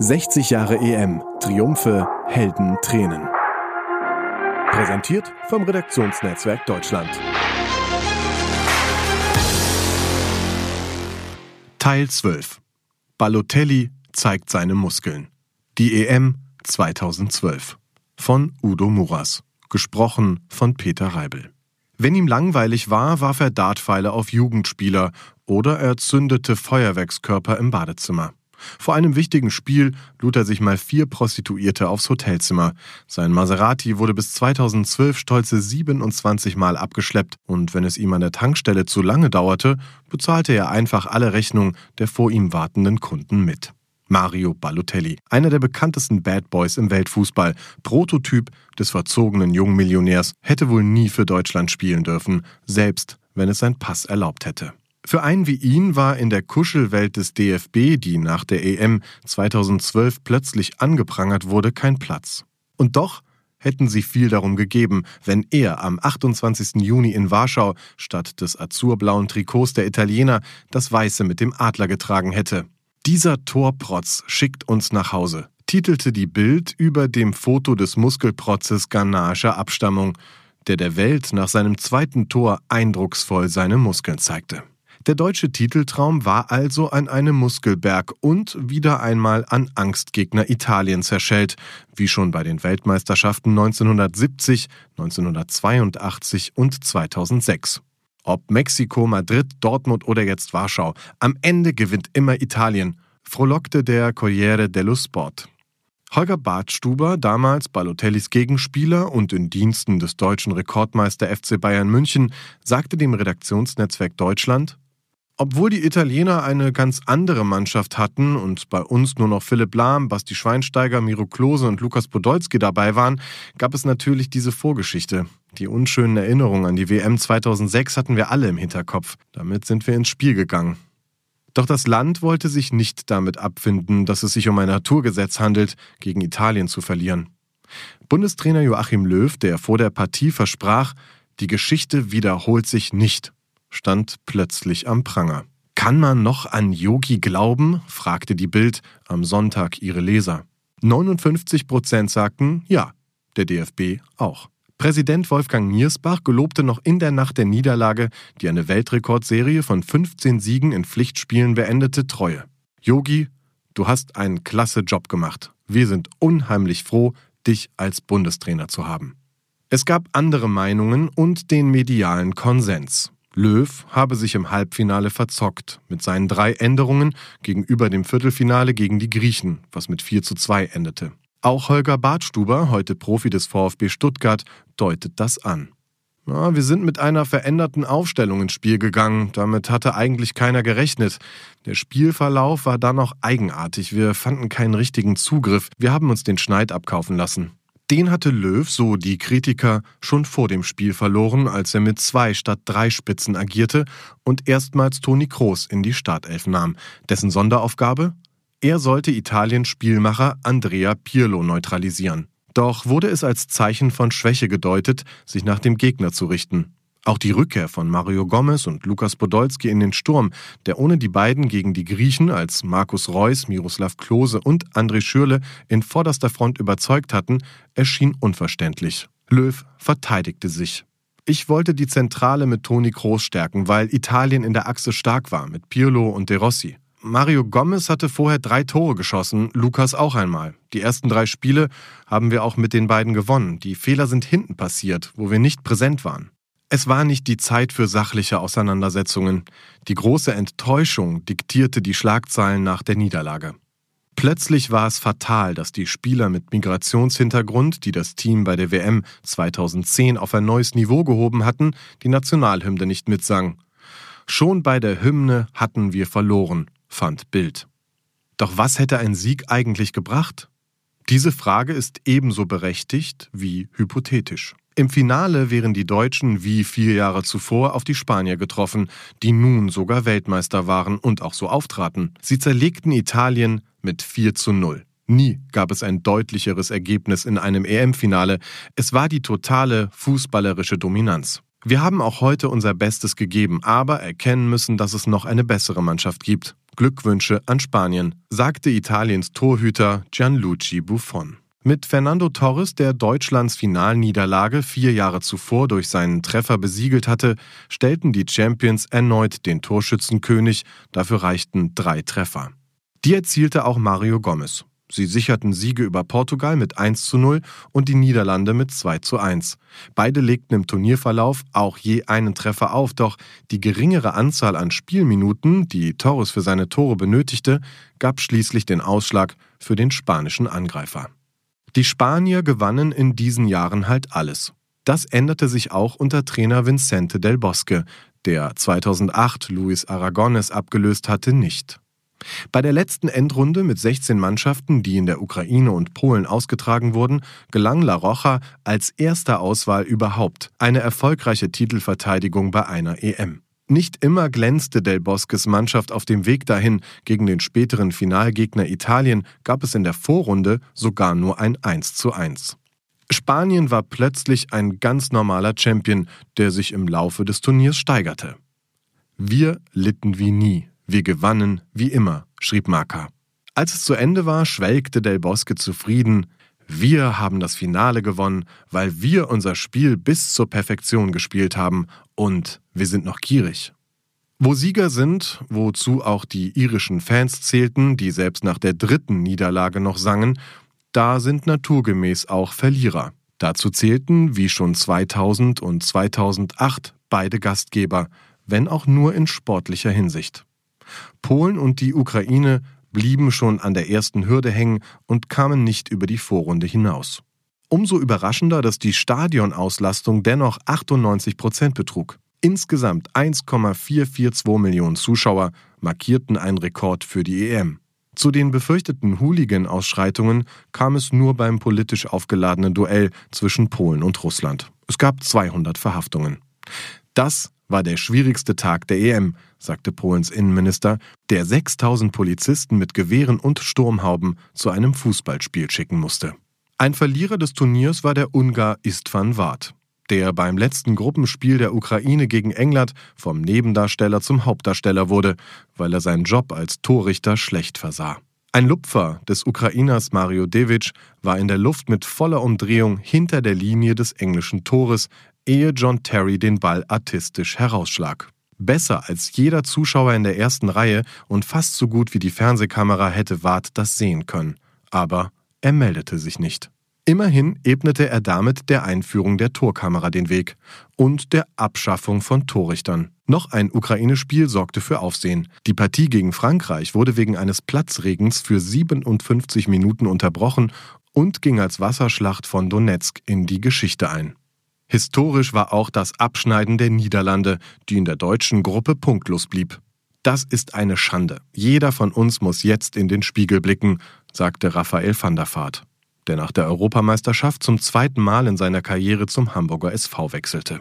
60 Jahre EM. Triumphe, Helden, Tränen. Präsentiert vom Redaktionsnetzwerk Deutschland. Teil 12. Balotelli zeigt seine Muskeln. Die EM 2012. Von Udo Muras. Gesprochen von Peter Reibel. Wenn ihm langweilig war, warf er Dartpfeile auf Jugendspieler oder er zündete Feuerwerkskörper im Badezimmer. Vor einem wichtigen Spiel lud er sich mal vier Prostituierte aufs Hotelzimmer. Sein Maserati wurde bis 2012 stolze 27 Mal abgeschleppt und wenn es ihm an der Tankstelle zu lange dauerte, bezahlte er einfach alle Rechnungen der vor ihm wartenden Kunden mit. Mario Balotelli, einer der bekanntesten Bad Boys im Weltfußball, Prototyp des verzogenen jungen Millionärs, hätte wohl nie für Deutschland spielen dürfen, selbst wenn es sein Pass erlaubt hätte. Für einen wie ihn war in der Kuschelwelt des DFB, die nach der EM 2012 plötzlich angeprangert wurde, kein Platz. Und doch hätten sie viel darum gegeben, wenn er am 28. Juni in Warschau statt des azurblauen Trikots der Italiener das weiße mit dem Adler getragen hätte. Dieser Torprotz schickt uns nach Hause, titelte die Bild über dem Foto des Muskelprotzes ghanaischer Abstammung, der der Welt nach seinem zweiten Tor eindrucksvoll seine Muskeln zeigte. Der deutsche Titeltraum war also an einem Muskelberg und wieder einmal an Angstgegner Italien zerschellt, wie schon bei den Weltmeisterschaften 1970, 1982 und 2006. Ob Mexiko, Madrid, Dortmund oder jetzt Warschau, am Ende gewinnt immer Italien, frohlockte der Corriere dello Sport. Holger Bartstuber, damals Balotellis Gegenspieler und in Diensten des deutschen Rekordmeister FC Bayern München, sagte dem Redaktionsnetzwerk Deutschland, obwohl die Italiener eine ganz andere Mannschaft hatten und bei uns nur noch Philipp Lahm, Basti Schweinsteiger, Miro Klose und Lukas Podolski dabei waren, gab es natürlich diese Vorgeschichte. Die unschönen Erinnerungen an die WM 2006 hatten wir alle im Hinterkopf. Damit sind wir ins Spiel gegangen. Doch das Land wollte sich nicht damit abfinden, dass es sich um ein Naturgesetz handelt, gegen Italien zu verlieren. Bundestrainer Joachim Löw, der vor der Partie versprach, die Geschichte wiederholt sich nicht stand plötzlich am Pranger. Kann man noch an Yogi glauben? fragte die Bild am Sonntag ihre Leser. 59 Prozent sagten ja, der DFB auch. Präsident Wolfgang Niersbach gelobte noch in der Nacht der Niederlage, die eine Weltrekordserie von 15 Siegen in Pflichtspielen beendete, Treue. Yogi, du hast einen klasse Job gemacht. Wir sind unheimlich froh, dich als Bundestrainer zu haben. Es gab andere Meinungen und den medialen Konsens. Löw habe sich im Halbfinale verzockt mit seinen drei Änderungen gegenüber dem Viertelfinale gegen die Griechen, was mit 4 zu 2 endete. Auch Holger Bartstuber, heute Profi des VfB Stuttgart, deutet das an. Ja, wir sind mit einer veränderten Aufstellung ins Spiel gegangen. Damit hatte eigentlich keiner gerechnet. Der Spielverlauf war dann noch eigenartig. Wir fanden keinen richtigen Zugriff. Wir haben uns den Schneid abkaufen lassen. Den hatte Löw, so die Kritiker, schon vor dem Spiel verloren, als er mit zwei statt drei Spitzen agierte und erstmals Toni Kroos in die Startelf nahm. Dessen Sonderaufgabe? Er sollte Italiens Spielmacher Andrea Pirlo neutralisieren. Doch wurde es als Zeichen von Schwäche gedeutet, sich nach dem Gegner zu richten. Auch die Rückkehr von Mario Gomez und Lukas Podolski in den Sturm, der ohne die beiden gegen die Griechen als Markus Reus, Miroslav Klose und André Schürle in vorderster Front überzeugt hatten, erschien unverständlich. Löw verteidigte sich. Ich wollte die Zentrale mit Toni Kroos stärken, weil Italien in der Achse stark war, mit Pirlo und De Rossi. Mario Gomez hatte vorher drei Tore geschossen, Lukas auch einmal. Die ersten drei Spiele haben wir auch mit den beiden gewonnen. Die Fehler sind hinten passiert, wo wir nicht präsent waren. Es war nicht die Zeit für sachliche Auseinandersetzungen. Die große Enttäuschung diktierte die Schlagzeilen nach der Niederlage. Plötzlich war es fatal, dass die Spieler mit Migrationshintergrund, die das Team bei der WM 2010 auf ein neues Niveau gehoben hatten, die Nationalhymne nicht mitsangen. Schon bei der Hymne hatten wir verloren, fand Bild. Doch was hätte ein Sieg eigentlich gebracht? Diese Frage ist ebenso berechtigt wie hypothetisch. Im Finale wären die Deutschen wie vier Jahre zuvor auf die Spanier getroffen, die nun sogar Weltmeister waren und auch so auftraten. Sie zerlegten Italien mit 4 zu 0. Nie gab es ein deutlicheres Ergebnis in einem EM-Finale. Es war die totale fußballerische Dominanz. Wir haben auch heute unser Bestes gegeben, aber erkennen müssen, dass es noch eine bessere Mannschaft gibt. Glückwünsche an Spanien, sagte Italiens Torhüter Gianluigi Buffon. Mit Fernando Torres, der Deutschlands Finalniederlage vier Jahre zuvor durch seinen Treffer besiegelt hatte, stellten die Champions erneut den Torschützenkönig, dafür reichten drei Treffer. Die erzielte auch Mario Gomez. Sie sicherten Siege über Portugal mit 1 zu 0 und die Niederlande mit 2 zu 1. Beide legten im Turnierverlauf auch je einen Treffer auf, doch die geringere Anzahl an Spielminuten, die Torres für seine Tore benötigte, gab schließlich den Ausschlag für den spanischen Angreifer. Die Spanier gewannen in diesen Jahren halt alles. Das änderte sich auch unter Trainer Vicente del Bosque, der 2008 Luis Aragones abgelöst hatte, nicht. Bei der letzten Endrunde mit 16 Mannschaften, die in der Ukraine und Polen ausgetragen wurden, gelang La Roja als erster Auswahl überhaupt eine erfolgreiche Titelverteidigung bei einer EM. Nicht immer glänzte Del Bosques Mannschaft auf dem Weg dahin. Gegen den späteren Finalgegner Italien gab es in der Vorrunde sogar nur ein 1:1. Spanien war plötzlich ein ganz normaler Champion, der sich im Laufe des Turniers steigerte. Wir litten wie nie, wir gewannen wie immer, schrieb Marca. Als es zu Ende war, schwelgte Del Bosque zufrieden. Wir haben das Finale gewonnen, weil wir unser Spiel bis zur Perfektion gespielt haben und wir sind noch gierig. Wo Sieger sind, wozu auch die irischen Fans zählten, die selbst nach der dritten Niederlage noch sangen, da sind naturgemäß auch Verlierer. Dazu zählten, wie schon 2000 und 2008, beide Gastgeber, wenn auch nur in sportlicher Hinsicht. Polen und die Ukraine blieben schon an der ersten Hürde hängen und kamen nicht über die Vorrunde hinaus. Umso überraschender, dass die Stadionauslastung dennoch 98 Prozent betrug. Insgesamt 1,442 Millionen Zuschauer markierten einen Rekord für die EM. Zu den befürchteten Hooligan-Ausschreitungen kam es nur beim politisch aufgeladenen Duell zwischen Polen und Russland. Es gab 200 Verhaftungen. Das war der schwierigste Tag der EM, sagte Polens Innenminister, der 6000 Polizisten mit Gewehren und Sturmhauben zu einem Fußballspiel schicken musste. Ein Verlierer des Turniers war der Ungar Istvan Ward, der beim letzten Gruppenspiel der Ukraine gegen England vom Nebendarsteller zum Hauptdarsteller wurde, weil er seinen Job als Torrichter schlecht versah. Ein Lupfer des Ukrainers Mario Devic war in der Luft mit voller Umdrehung hinter der Linie des englischen Tores, ehe John Terry den Ball artistisch herausschlag. Besser als jeder Zuschauer in der ersten Reihe und fast so gut wie die Fernsehkamera hätte Ward das sehen können. Aber er meldete sich nicht. Immerhin ebnete er damit der Einführung der Torkamera den Weg und der Abschaffung von Torrichtern. Noch ein Ukraine-Spiel sorgte für Aufsehen. Die Partie gegen Frankreich wurde wegen eines Platzregens für 57 Minuten unterbrochen und ging als Wasserschlacht von Donetsk in die Geschichte ein. Historisch war auch das Abschneiden der Niederlande, die in der deutschen Gruppe punktlos blieb. Das ist eine Schande. Jeder von uns muss jetzt in den Spiegel blicken, sagte Raphael van der Vaart, der nach der Europameisterschaft zum zweiten Mal in seiner Karriere zum Hamburger SV wechselte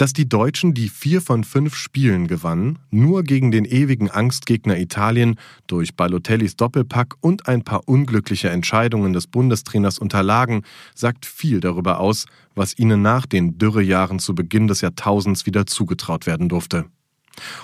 dass die Deutschen die vier von fünf Spielen gewannen, nur gegen den ewigen Angstgegner Italien durch Balotellis Doppelpack und ein paar unglückliche Entscheidungen des Bundestrainers unterlagen, sagt viel darüber aus, was ihnen nach den Dürrejahren zu Beginn des Jahrtausends wieder zugetraut werden durfte.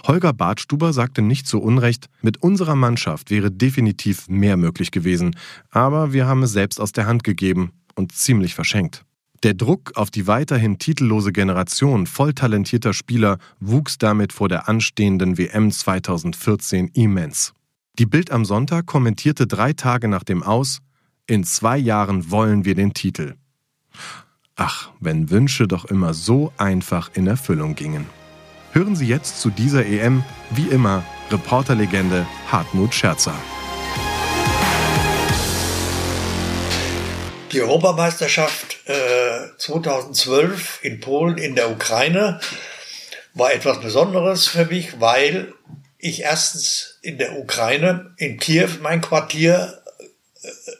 Holger Bartstuber sagte nicht zu Unrecht, mit unserer Mannschaft wäre definitiv mehr möglich gewesen, aber wir haben es selbst aus der Hand gegeben und ziemlich verschenkt. Der Druck auf die weiterhin titellose Generation voll talentierter Spieler wuchs damit vor der anstehenden WM 2014 immens. Die Bild am Sonntag kommentierte drei Tage nach dem Aus, in zwei Jahren wollen wir den Titel. Ach, wenn Wünsche doch immer so einfach in Erfüllung gingen. Hören Sie jetzt zu dieser EM, wie immer, Reporterlegende Hartmut Scherzer. Die Europameisterschaft äh, 2012 in Polen in der Ukraine war etwas Besonderes für mich, weil ich erstens in der Ukraine, in Kiew, mein Quartier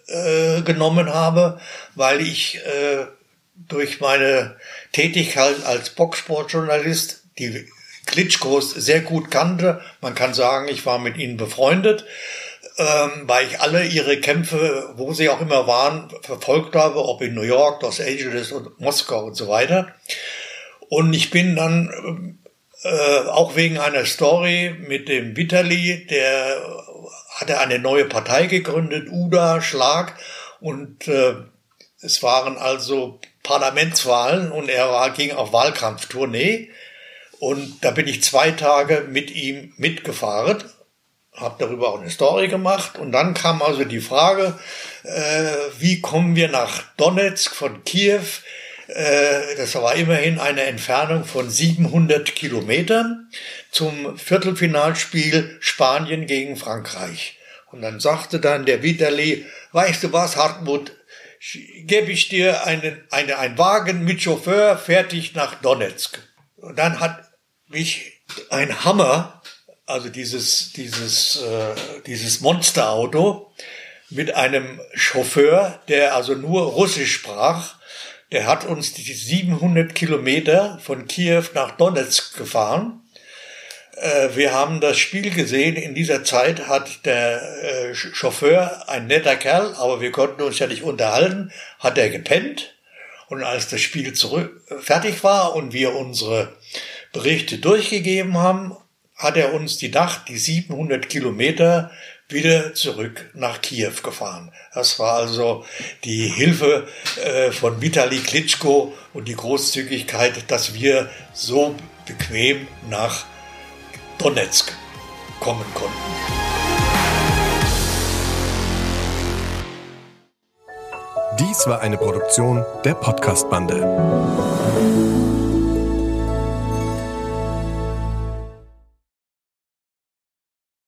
äh, äh genommen habe, weil ich äh, durch meine Tätigkeit als Boxsportjournalist die Klitschkos sehr gut kannte. Man kann sagen, ich war mit ihnen befreundet ähm, weil ich alle ihre Kämpfe, wo sie auch immer waren, verfolgt habe, ob in New York, Los Angeles und Moskau und so weiter. Und ich bin dann äh, auch wegen einer Story mit dem Vitali, der hat er eine neue Partei gegründet, UDA, Schlag. Und äh, es waren also Parlamentswahlen und er war, ging auf Wahlkampftournee. Und da bin ich zwei Tage mit ihm mitgefahren, habe darüber auch eine Story gemacht. Und dann kam also die Frage, äh, wie kommen wir nach Donetsk von Kiew? Äh, das war immerhin eine Entfernung von 700 Kilometern zum Viertelfinalspiel Spanien gegen Frankreich. Und dann sagte dann der Vitali, weißt du was, Hartmut, gebe ich dir einen, eine, einen Wagen mit Chauffeur fertig nach Donetsk. Und dann hat mich ein Hammer, also dieses, dieses, äh, dieses Monsterauto, mit einem Chauffeur, der also nur Russisch sprach, der hat uns die 700 Kilometer von Kiew nach Donetsk gefahren. Äh, wir haben das Spiel gesehen. In dieser Zeit hat der äh, Chauffeur, ein netter Kerl, aber wir konnten uns ja nicht unterhalten, hat er gepennt. Und als das Spiel zurück, fertig war und wir unsere Berichte durchgegeben haben, hat er uns die Nacht, die 700 Kilometer wieder zurück nach Kiew gefahren. Das war also die Hilfe äh, von Vitali Klitschko und die Großzügigkeit, dass wir so bequem nach Donetsk kommen konnten. Dies war eine Produktion der Podcast-Bande.